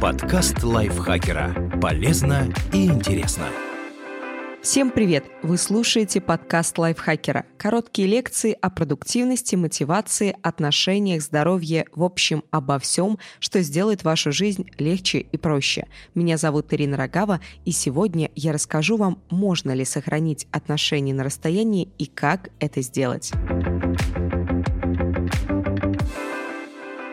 Подкаст лайфхакера. Полезно и интересно. Всем привет! Вы слушаете подкаст лайфхакера. Короткие лекции о продуктивности, мотивации, отношениях, здоровье, в общем, обо всем, что сделает вашу жизнь легче и проще. Меня зовут Ирина Рогава, и сегодня я расскажу вам, можно ли сохранить отношения на расстоянии и как это сделать.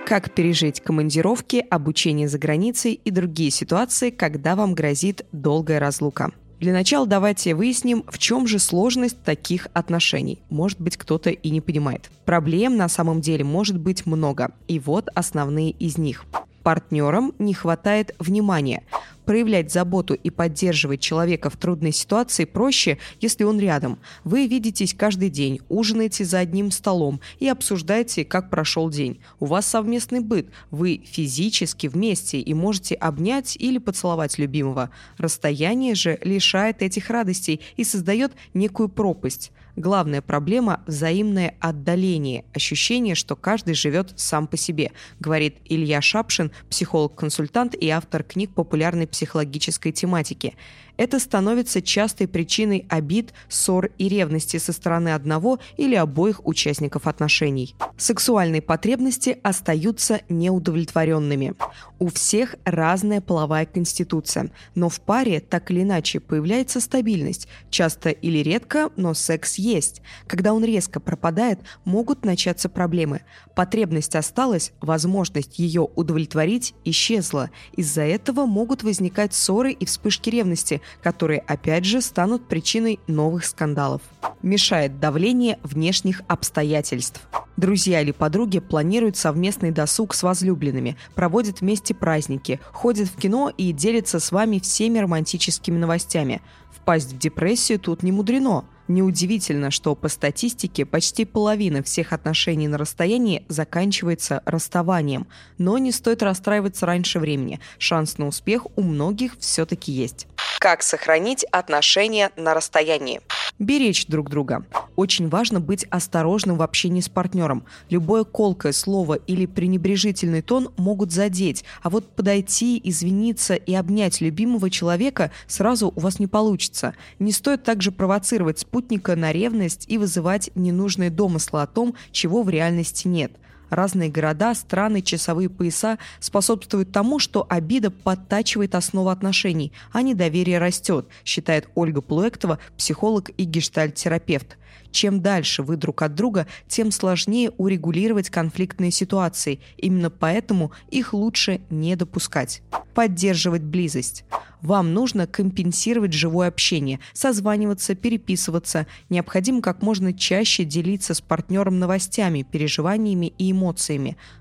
Как пережить командировки, обучение за границей и другие ситуации, когда вам грозит долгая разлука. Для начала давайте выясним, в чем же сложность таких отношений. Может быть, кто-то и не понимает. Проблем на самом деле может быть много, и вот основные из них. Партнерам не хватает внимания. Проявлять заботу и поддерживать человека в трудной ситуации проще, если он рядом. Вы видитесь каждый день, ужинаете за одним столом и обсуждаете, как прошел день. У вас совместный быт, вы физически вместе и можете обнять или поцеловать любимого. Расстояние же лишает этих радостей и создает некую пропасть. Главная проблема – взаимное отдаление, ощущение, что каждый живет сам по себе, говорит Илья Шапшин, психолог-консультант и автор книг популярной психологической тематики. Это становится частой причиной обид, ссор и ревности со стороны одного или обоих участников отношений. Сексуальные потребности остаются неудовлетворенными. У всех разная половая конституция, но в паре так или иначе появляется стабильность, часто или редко, но секс есть. Когда он резко пропадает, могут начаться проблемы. Потребность осталась, возможность ее удовлетворить исчезла. Из-за этого могут возникать ссоры и вспышки ревности, которые опять же станут причиной новых скандалов. Мешает давление внешних обстоятельств. Друзья или подруги планируют совместный досуг с возлюбленными, проводят вместе праздники, ходят в кино и делятся с вами всеми романтическими новостями. Впасть в депрессию тут не мудрено. Неудивительно, что по статистике почти половина всех отношений на расстоянии заканчивается расставанием. Но не стоит расстраиваться раньше времени. Шанс на успех у многих все-таки есть. Как сохранить отношения на расстоянии? Беречь друг друга. Очень важно быть осторожным в общении с партнером. Любое колкое слово или пренебрежительный тон могут задеть, а вот подойти, извиниться и обнять любимого человека сразу у вас не получится. Не стоит также провоцировать спутника на ревность и вызывать ненужные домыслы о том, чего в реальности нет. Разные города, страны, часовые пояса способствуют тому, что обида подтачивает основу отношений, а недоверие растет, считает Ольга Плуэктова, психолог и гештальт-терапевт. Чем дальше вы друг от друга, тем сложнее урегулировать конфликтные ситуации. Именно поэтому их лучше не допускать. Поддерживать близость. Вам нужно компенсировать живое общение, созваниваться, переписываться. Необходимо как можно чаще делиться с партнером новостями, переживаниями и эмоциями.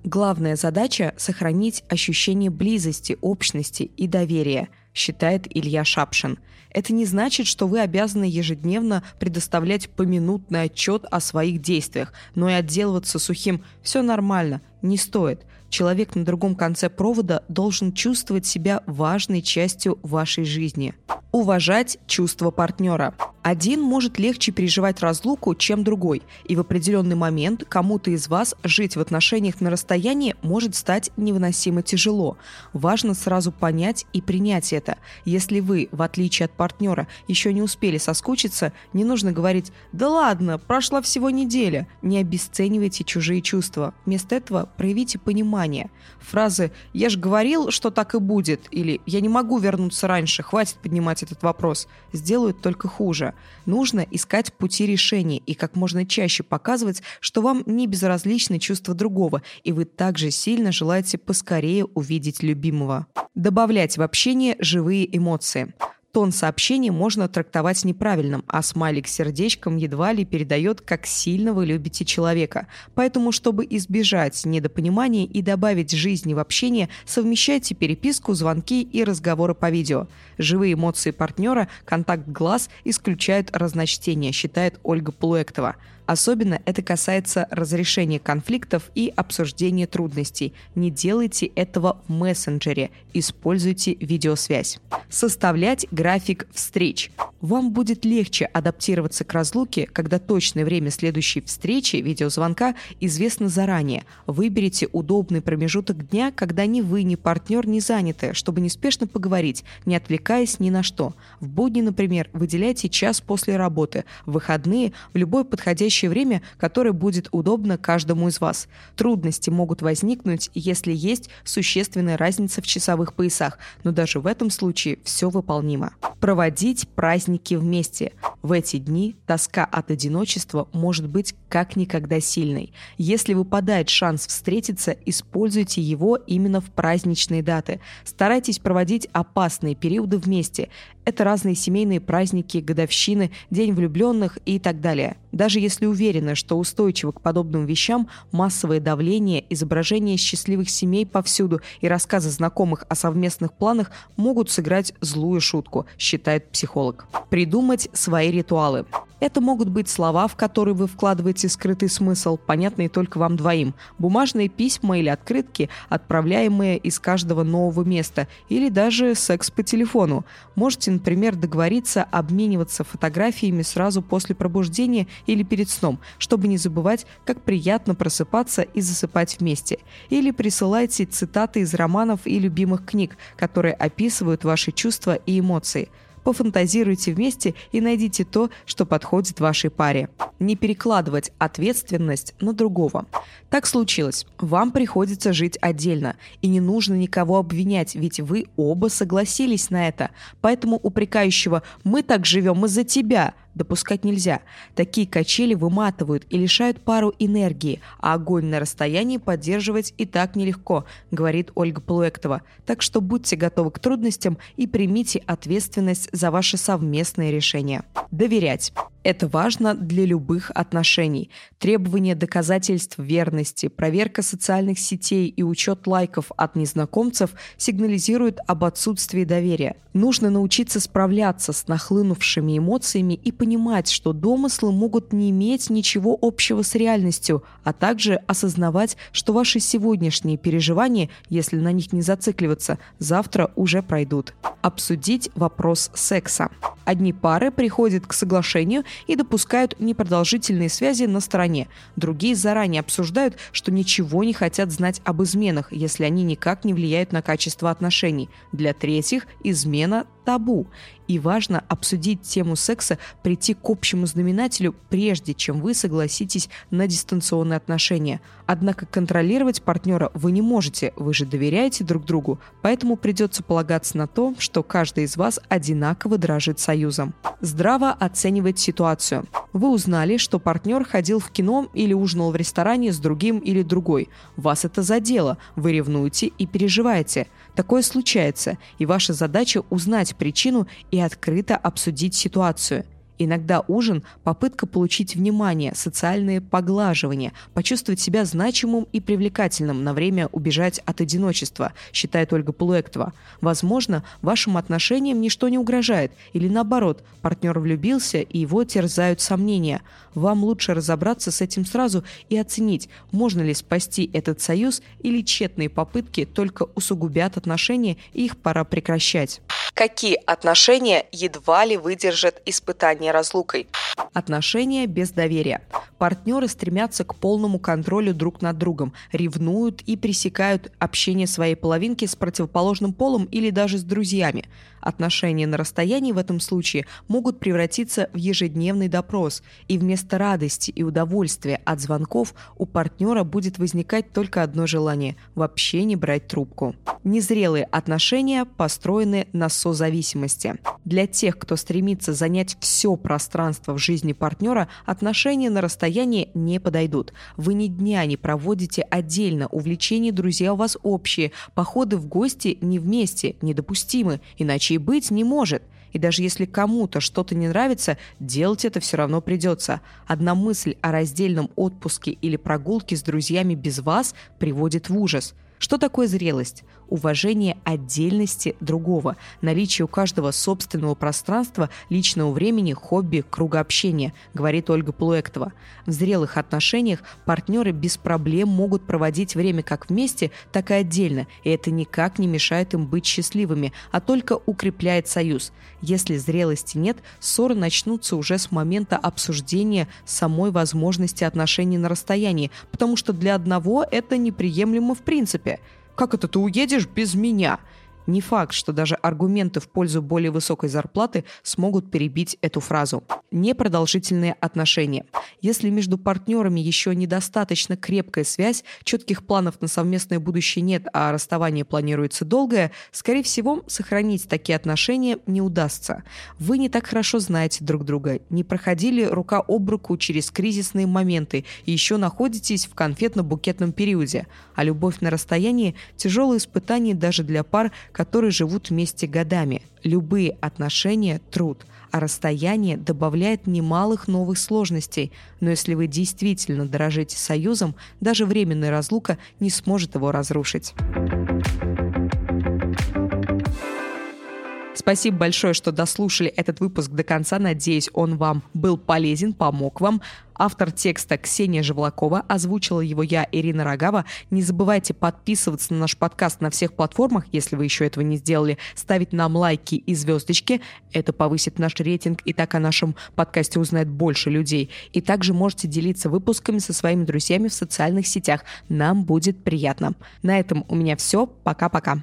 Главная задача – сохранить ощущение близости, общности и доверия – считает Илья Шапшин. Это не значит, что вы обязаны ежедневно предоставлять поминутный отчет о своих действиях, но и отделываться сухим «все нормально» не стоит. Человек на другом конце провода должен чувствовать себя важной частью вашей жизни. Уважать чувства партнера. Один может легче переживать разлуку, чем другой, и в определенный момент кому-то из вас жить в отношениях на расстоянии может стать невыносимо тяжело. Важно сразу понять и принять это. Если вы, в отличие от партнера, еще не успели соскучиться, не нужно говорить «да ладно, прошла всего неделя». Не обесценивайте чужие чувства. Вместо этого проявите понимание. Фразы «я же говорил, что так и будет» или «я не могу вернуться раньше, хватит поднимать этот вопрос» сделают только хуже. Нужно искать пути решения и как можно чаще показывать, что вам не безразличны чувства другого, и вы также сильно желаете поскорее увидеть любимого. Добавлять в общение живые эмоции. Тон сообщения можно трактовать неправильным, а смайлик с сердечком едва ли передает, как сильно вы любите человека. Поэтому, чтобы избежать недопонимания и добавить жизни в общение, совмещайте переписку, звонки и разговоры по видео. Живые эмоции партнера, контакт глаз исключают разночтение, считает Ольга Плуэктова. Особенно это касается разрешения конфликтов и обсуждения трудностей. Не делайте этого в мессенджере, используйте видеосвязь. Составлять график встреч. Вам будет легче адаптироваться к разлуке, когда точное время следующей встречи, видеозвонка, известно заранее. Выберите удобный промежуток дня, когда ни вы, ни партнер не заняты, чтобы неспешно поговорить, не отвлекаясь ни на что. В будни, например, выделяйте час после работы, в выходные – в любое подходящее время, которое будет удобно каждому из вас. Трудности могут возникнуть, если есть существенная разница в часовых поясах, но даже в этом случае все выполнимо. Проводить праздники вместе. В эти дни тоска от одиночества может быть как никогда сильной. Если выпадает шанс встретиться, используйте его именно в праздничные даты. Старайтесь проводить опасные периоды вместе. Это разные семейные праздники, годовщины, День влюбленных и так далее. Даже если уверены, что устойчивы к подобным вещам, массовое давление, изображение счастливых семей повсюду и рассказы знакомых о совместных планах могут сыграть злую шутку, считает психолог. Придумать свои ритуалы. Это могут быть слова, в которые вы вкладываете скрытый смысл, понятные только вам двоим, бумажные письма или открытки, отправляемые из каждого нового места, или даже секс по телефону. Можете, например, договориться обмениваться фотографиями сразу после пробуждения или перед сном, чтобы не забывать, как приятно просыпаться и засыпать вместе. Или присылайте цитаты из романов и любимых книг, которые описывают ваши чувства и эмоции – Пофантазируйте вместе и найдите то, что подходит вашей паре. Не перекладывать ответственность на другого. Так случилось. Вам приходится жить отдельно, и не нужно никого обвинять, ведь вы оба согласились на это. Поэтому упрекающего «мы так живем из-за тебя» допускать нельзя. Такие качели выматывают и лишают пару энергии, а огонь на расстоянии поддерживать и так нелегко, говорит Ольга Полуэктова. Так что будьте готовы к трудностям и примите ответственность за ваши совместные решения. Доверять. Это важно для любых отношений. Требование доказательств верности, проверка социальных сетей и учет лайков от незнакомцев сигнализируют об отсутствии доверия. Нужно научиться справляться с нахлынувшими эмоциями и понимать, что домыслы могут не иметь ничего общего с реальностью, а также осознавать, что ваши сегодняшние переживания, если на них не зацикливаться, завтра уже пройдут. Обсудить вопрос секса. Одни пары приходят к соглашению и допускают непродолжительные связи на стороне. Другие заранее обсуждают, что ничего не хотят знать об изменах, если они никак не влияют на качество отношений. Для третьих измена табу. И важно обсудить тему секса, прийти к общему знаменателю, прежде чем вы согласитесь на дистанционные отношения. Однако контролировать партнера вы не можете, вы же доверяете друг другу, поэтому придется полагаться на то, что каждый из вас одинаково дорожит союзом. Здраво оценивать ситуацию. Вы узнали, что партнер ходил в кино или ужинал в ресторане с другим или другой. Вас это задело, вы ревнуете и переживаете – Такое случается, и ваша задача узнать причину и открыто обсудить ситуацию. Иногда ужин – попытка получить внимание, социальные поглаживания, почувствовать себя значимым и привлекательным на время убежать от одиночества, считает Ольга Полуэктова. Возможно, вашим отношениям ничто не угрожает, или наоборот, партнер влюбился и его терзают сомнения. Вам лучше разобраться с этим сразу и оценить, можно ли спасти этот союз или тщетные попытки только усугубят отношения и их пора прекращать. Какие отношения едва ли выдержат испытания разлукой? Отношения без доверия. Партнеры стремятся к полному контролю друг над другом, ревнуют и пресекают общение своей половинки с противоположным полом или даже с друзьями. Отношения на расстоянии в этом случае могут превратиться в ежедневный допрос, и вместо радости и удовольствия от звонков у партнера будет возникать только одно желание – вообще не брать трубку. Незрелые отношения построены на созависимости. Для тех, кто стремится занять все пространство в жизни партнера, отношения на расстоянии не подойдут. Вы ни дня не проводите отдельно, увлечения друзья у вас общие, походы в гости не вместе, недопустимы, иначе и быть не может. И даже если кому-то что-то не нравится, делать это все равно придется. Одна мысль о раздельном отпуске или прогулке с друзьями без вас приводит в ужас. Что такое зрелость? Уважение отдельности другого, наличие у каждого собственного пространства, личного времени, хобби, круга общения, говорит Ольга Плуэктова. В зрелых отношениях партнеры без проблем могут проводить время как вместе, так и отдельно, и это никак не мешает им быть счастливыми, а только укрепляет союз. Если зрелости нет, ссоры начнутся уже с момента обсуждения самой возможности отношений на расстоянии, потому что для одного это неприемлемо в принципе. «Как это ты уедешь без меня?» Не факт, что даже аргументы в пользу более высокой зарплаты смогут перебить эту фразу. Непродолжительные отношения. Если между партнерами еще недостаточно крепкая связь, четких планов на совместное будущее нет, а расставание планируется долгое, скорее всего, сохранить такие отношения не удастся. Вы не так хорошо знаете друг друга, не проходили рука об руку через кризисные моменты и еще находитесь в конфетно-букетном периоде. А любовь на расстоянии – тяжелое испытание даже для пар, которые живут вместе годами. Любые отношения – труд, а расстояние добавляет немалых новых сложностей. Но если вы действительно дорожите союзом, даже временная разлука не сможет его разрушить. Спасибо большое, что дослушали этот выпуск до конца. Надеюсь, он вам был полезен, помог вам. Автор текста Ксения Живлакова, озвучила его я, Ирина Рогава. Не забывайте подписываться на наш подкаст на всех платформах, если вы еще этого не сделали, ставить нам лайки и звездочки. Это повысит наш рейтинг, и так о нашем подкасте узнает больше людей. И также можете делиться выпусками со своими друзьями в социальных сетях. Нам будет приятно. На этом у меня все. Пока-пока.